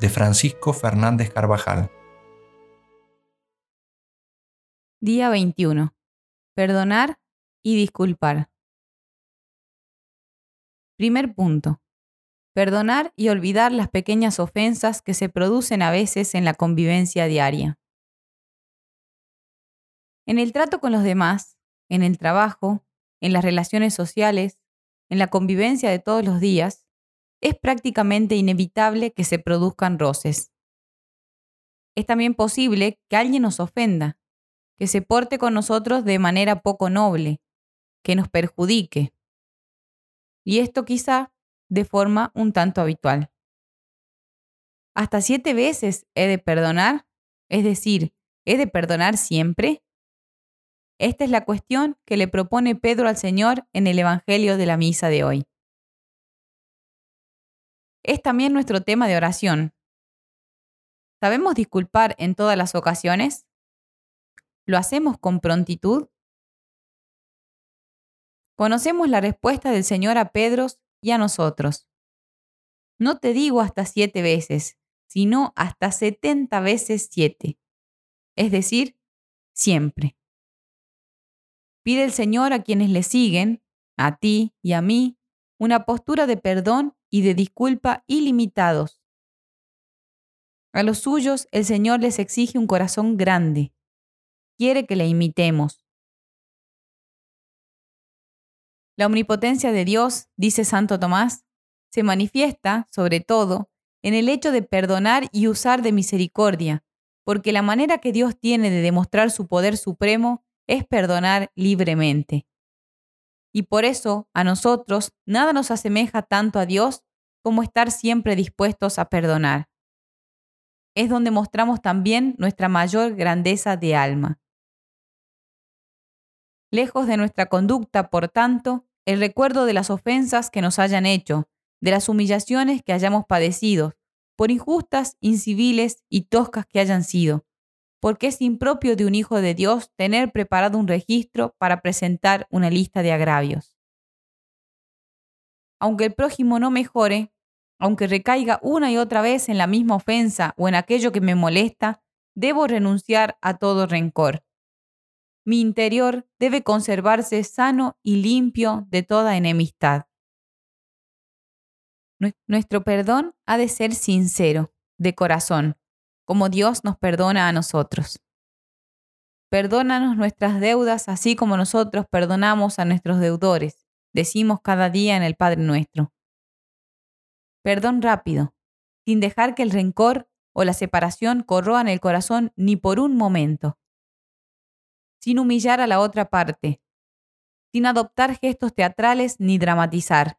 de Francisco Fernández Carvajal. Día 21. Perdonar y disculpar. Primer punto. Perdonar y olvidar las pequeñas ofensas que se producen a veces en la convivencia diaria. En el trato con los demás, en el trabajo, en las relaciones sociales, en la convivencia de todos los días, es prácticamente inevitable que se produzcan roces. Es también posible que alguien nos ofenda, que se porte con nosotros de manera poco noble, que nos perjudique. Y esto quizá de forma un tanto habitual. ¿Hasta siete veces he de perdonar? Es decir, ¿he de perdonar siempre? Esta es la cuestión que le propone Pedro al Señor en el Evangelio de la Misa de hoy es también nuestro tema de oración. ¿Sabemos disculpar en todas las ocasiones? ¿Lo hacemos con prontitud? Conocemos la respuesta del Señor a Pedro y a nosotros. No te digo hasta siete veces, sino hasta setenta veces siete. Es decir, siempre. Pide el Señor a quienes le siguen, a ti y a mí, una postura de perdón y de disculpa ilimitados. A los suyos el Señor les exige un corazón grande. Quiere que le imitemos. La omnipotencia de Dios, dice Santo Tomás, se manifiesta, sobre todo, en el hecho de perdonar y usar de misericordia, porque la manera que Dios tiene de demostrar su poder supremo es perdonar libremente. Y por eso a nosotros nada nos asemeja tanto a Dios como estar siempre dispuestos a perdonar. Es donde mostramos también nuestra mayor grandeza de alma. Lejos de nuestra conducta, por tanto, el recuerdo de las ofensas que nos hayan hecho, de las humillaciones que hayamos padecido, por injustas, inciviles y toscas que hayan sido, porque es impropio de un Hijo de Dios tener preparado un registro para presentar una lista de agravios. Aunque el prójimo no mejore, aunque recaiga una y otra vez en la misma ofensa o en aquello que me molesta, debo renunciar a todo rencor. Mi interior debe conservarse sano y limpio de toda enemistad. Nuestro perdón ha de ser sincero, de corazón, como Dios nos perdona a nosotros. Perdónanos nuestras deudas así como nosotros perdonamos a nuestros deudores, decimos cada día en el Padre nuestro. Perdón rápido, sin dejar que el rencor o la separación corroan el corazón ni por un momento. Sin humillar a la otra parte, sin adoptar gestos teatrales ni dramatizar.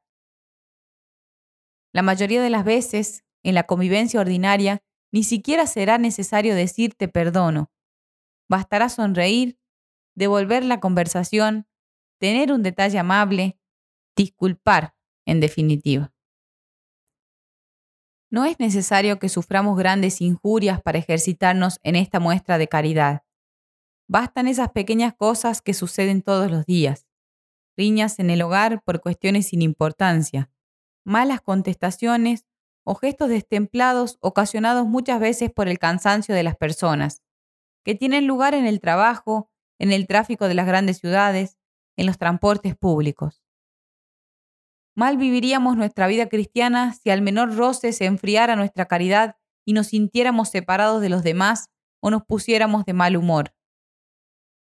La mayoría de las veces, en la convivencia ordinaria, ni siquiera será necesario decirte perdono. Bastará sonreír, devolver la conversación, tener un detalle amable, disculpar, en definitiva. No es necesario que suframos grandes injurias para ejercitarnos en esta muestra de caridad. Bastan esas pequeñas cosas que suceden todos los días. Riñas en el hogar por cuestiones sin importancia, malas contestaciones o gestos destemplados ocasionados muchas veces por el cansancio de las personas, que tienen lugar en el trabajo, en el tráfico de las grandes ciudades, en los transportes públicos. Mal viviríamos nuestra vida cristiana si al menor roce se enfriara nuestra caridad y nos sintiéramos separados de los demás o nos pusiéramos de mal humor.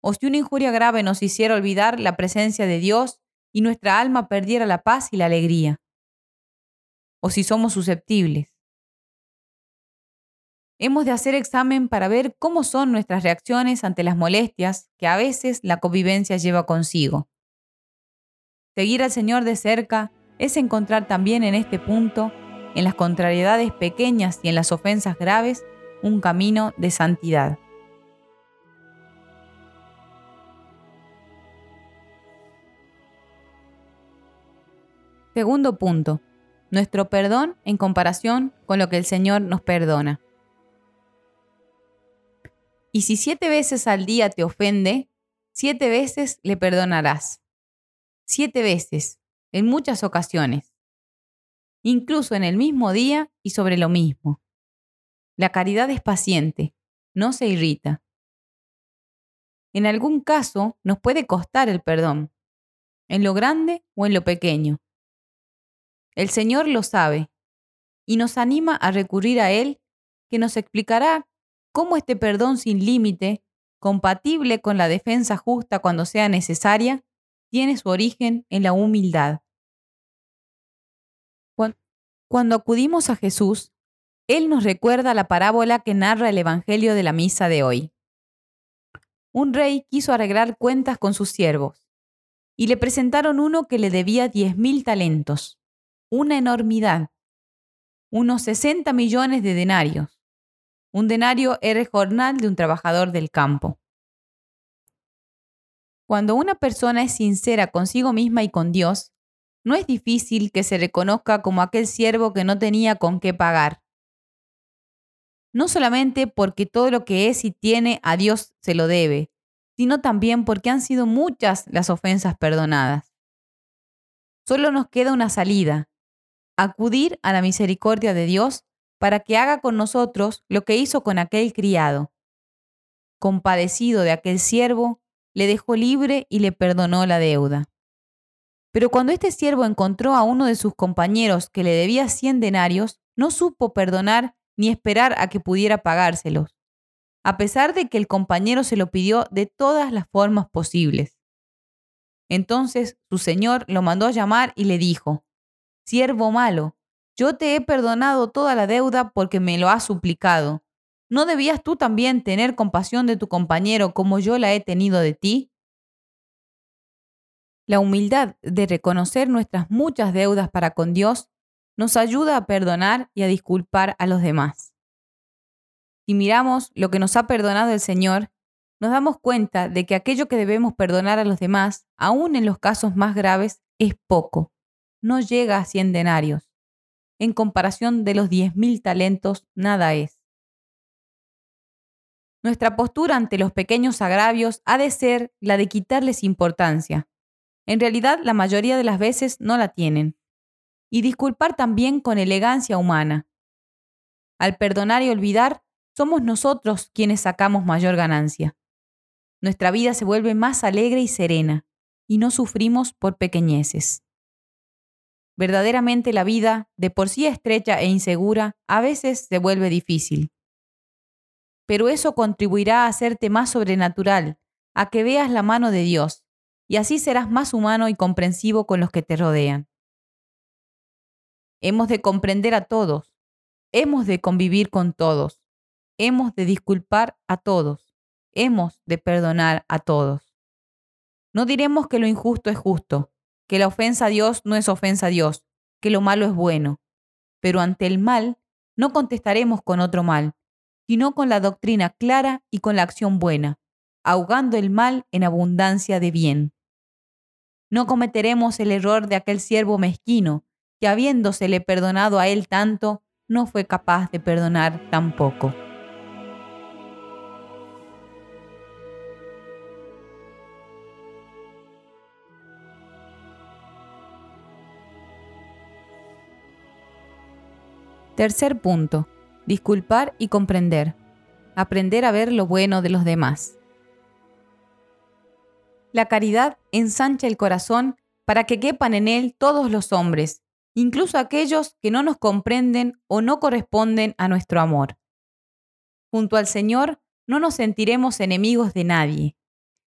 O si una injuria grave nos hiciera olvidar la presencia de Dios y nuestra alma perdiera la paz y la alegría. O si somos susceptibles. Hemos de hacer examen para ver cómo son nuestras reacciones ante las molestias que a veces la convivencia lleva consigo. Seguir al Señor de cerca es encontrar también en este punto, en las contrariedades pequeñas y en las ofensas graves, un camino de santidad. Segundo punto, nuestro perdón en comparación con lo que el Señor nos perdona. Y si siete veces al día te ofende, siete veces le perdonarás siete veces, en muchas ocasiones, incluso en el mismo día y sobre lo mismo. La caridad es paciente, no se irrita. En algún caso nos puede costar el perdón, en lo grande o en lo pequeño. El Señor lo sabe y nos anima a recurrir a Él, que nos explicará cómo este perdón sin límite, compatible con la defensa justa cuando sea necesaria, tiene su origen en la humildad. Cuando acudimos a Jesús, Él nos recuerda la parábola que narra el Evangelio de la misa de hoy. Un rey quiso arreglar cuentas con sus siervos y le presentaron uno que le debía diez mil talentos, una enormidad, unos 60 millones de denarios. Un denario era el jornal de un trabajador del campo. Cuando una persona es sincera consigo misma y con Dios, no es difícil que se reconozca como aquel siervo que no tenía con qué pagar. No solamente porque todo lo que es y tiene a Dios se lo debe, sino también porque han sido muchas las ofensas perdonadas. Solo nos queda una salida, acudir a la misericordia de Dios para que haga con nosotros lo que hizo con aquel criado. Compadecido de aquel siervo, le dejó libre y le perdonó la deuda. Pero cuando este siervo encontró a uno de sus compañeros que le debía cien denarios, no supo perdonar ni esperar a que pudiera pagárselos, a pesar de que el compañero se lo pidió de todas las formas posibles. Entonces su señor lo mandó a llamar y le dijo, Siervo malo, yo te he perdonado toda la deuda porque me lo has suplicado. ¿No debías tú también tener compasión de tu compañero como yo la he tenido de ti? La humildad de reconocer nuestras muchas deudas para con Dios nos ayuda a perdonar y a disculpar a los demás. Si miramos lo que nos ha perdonado el Señor, nos damos cuenta de que aquello que debemos perdonar a los demás, aun en los casos más graves, es poco. No llega a cien denarios. En comparación de los diez mil talentos, nada es. Nuestra postura ante los pequeños agravios ha de ser la de quitarles importancia. En realidad, la mayoría de las veces no la tienen. Y disculpar también con elegancia humana. Al perdonar y olvidar, somos nosotros quienes sacamos mayor ganancia. Nuestra vida se vuelve más alegre y serena, y no sufrimos por pequeñeces. Verdaderamente la vida, de por sí estrecha e insegura, a veces se vuelve difícil pero eso contribuirá a hacerte más sobrenatural, a que veas la mano de Dios, y así serás más humano y comprensivo con los que te rodean. Hemos de comprender a todos, hemos de convivir con todos, hemos de disculpar a todos, hemos de perdonar a todos. No diremos que lo injusto es justo, que la ofensa a Dios no es ofensa a Dios, que lo malo es bueno, pero ante el mal no contestaremos con otro mal, sino con la doctrina clara y con la acción buena, ahogando el mal en abundancia de bien. No cometeremos el error de aquel siervo mezquino, que habiéndosele perdonado a él tanto, no fue capaz de perdonar tampoco. Tercer punto. Disculpar y comprender. Aprender a ver lo bueno de los demás. La caridad ensancha el corazón para que quepan en él todos los hombres, incluso aquellos que no nos comprenden o no corresponden a nuestro amor. Junto al Señor no nos sentiremos enemigos de nadie.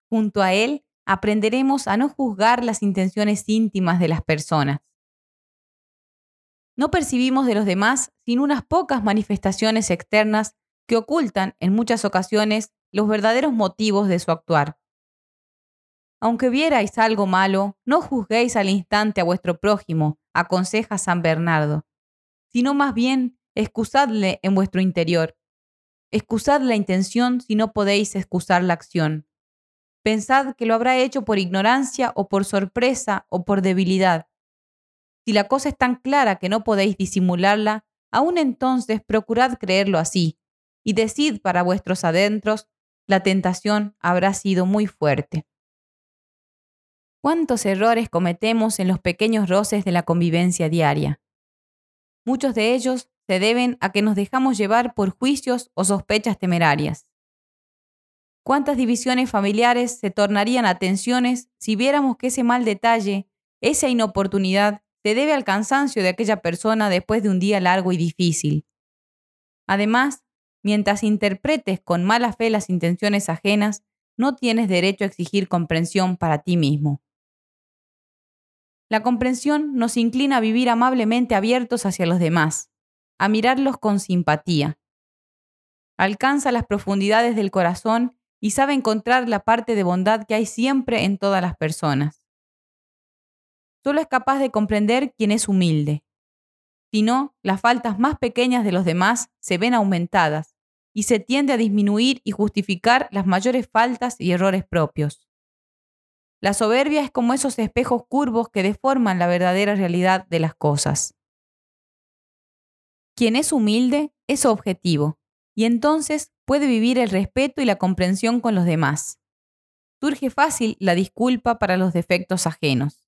Junto a Él aprenderemos a no juzgar las intenciones íntimas de las personas. No percibimos de los demás sin unas pocas manifestaciones externas que ocultan en muchas ocasiones los verdaderos motivos de su actuar. Aunque vierais algo malo, no juzguéis al instante a vuestro prójimo, aconseja San Bernardo, sino más bien excusadle en vuestro interior. Excusad la intención si no podéis excusar la acción. Pensad que lo habrá hecho por ignorancia o por sorpresa o por debilidad. Si la cosa es tan clara que no podéis disimularla, aún entonces procurad creerlo así, y decid para vuestros adentros, la tentación habrá sido muy fuerte. ¿Cuántos errores cometemos en los pequeños roces de la convivencia diaria? Muchos de ellos se deben a que nos dejamos llevar por juicios o sospechas temerarias. ¿Cuántas divisiones familiares se tornarían a si viéramos que ese mal detalle, esa inoportunidad, se debe al cansancio de aquella persona después de un día largo y difícil? Además, mientras interpretes con mala fe las intenciones ajenas, no tienes derecho a exigir comprensión para ti mismo. La comprensión nos inclina a vivir amablemente abiertos hacia los demás, a mirarlos con simpatía. Alcanza las profundidades del corazón y sabe encontrar la parte de bondad que hay siempre en todas las personas. Solo es capaz de comprender quien es humilde. Si no, las faltas más pequeñas de los demás se ven aumentadas y se tiende a disminuir y justificar las mayores faltas y errores propios. La soberbia es como esos espejos curvos que deforman la verdadera realidad de las cosas. Quien es humilde es objetivo y entonces puede vivir el respeto y la comprensión con los demás. Surge fácil la disculpa para los defectos ajenos.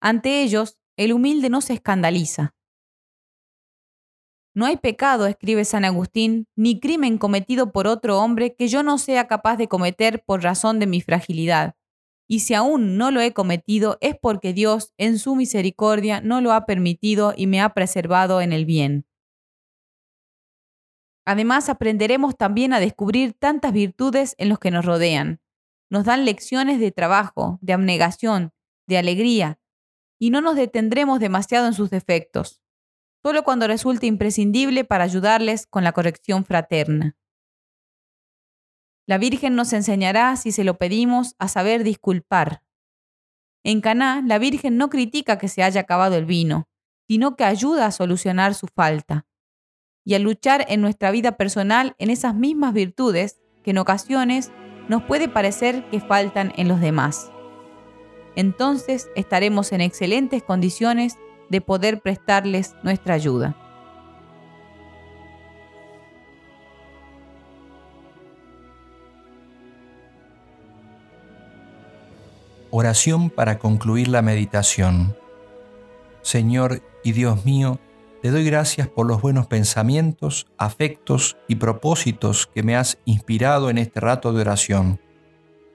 Ante ellos, el humilde no se escandaliza. No hay pecado, escribe San Agustín, ni crimen cometido por otro hombre que yo no sea capaz de cometer por razón de mi fragilidad y si aún no lo he cometido es porque Dios, en su misericordia, no lo ha permitido y me ha preservado en el bien. Además, aprenderemos también a descubrir tantas virtudes en los que nos rodean. Nos dan lecciones de trabajo, de abnegación, de alegría, y no nos detendremos demasiado en sus defectos, solo cuando resulte imprescindible para ayudarles con la corrección fraterna. La Virgen nos enseñará, si se lo pedimos, a saber disculpar. En Caná, la Virgen no critica que se haya acabado el vino, sino que ayuda a solucionar su falta y a luchar en nuestra vida personal en esas mismas virtudes que en ocasiones nos puede parecer que faltan en los demás. Entonces estaremos en excelentes condiciones de poder prestarles nuestra ayuda. Oración para concluir la meditación. Señor y Dios mío, te doy gracias por los buenos pensamientos, afectos y propósitos que me has inspirado en este rato de oración.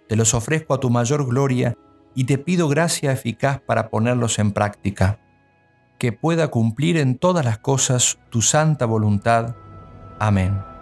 Te los ofrezco a tu mayor gloria y te pido gracia eficaz para ponerlos en práctica, que pueda cumplir en todas las cosas tu santa voluntad. Amén.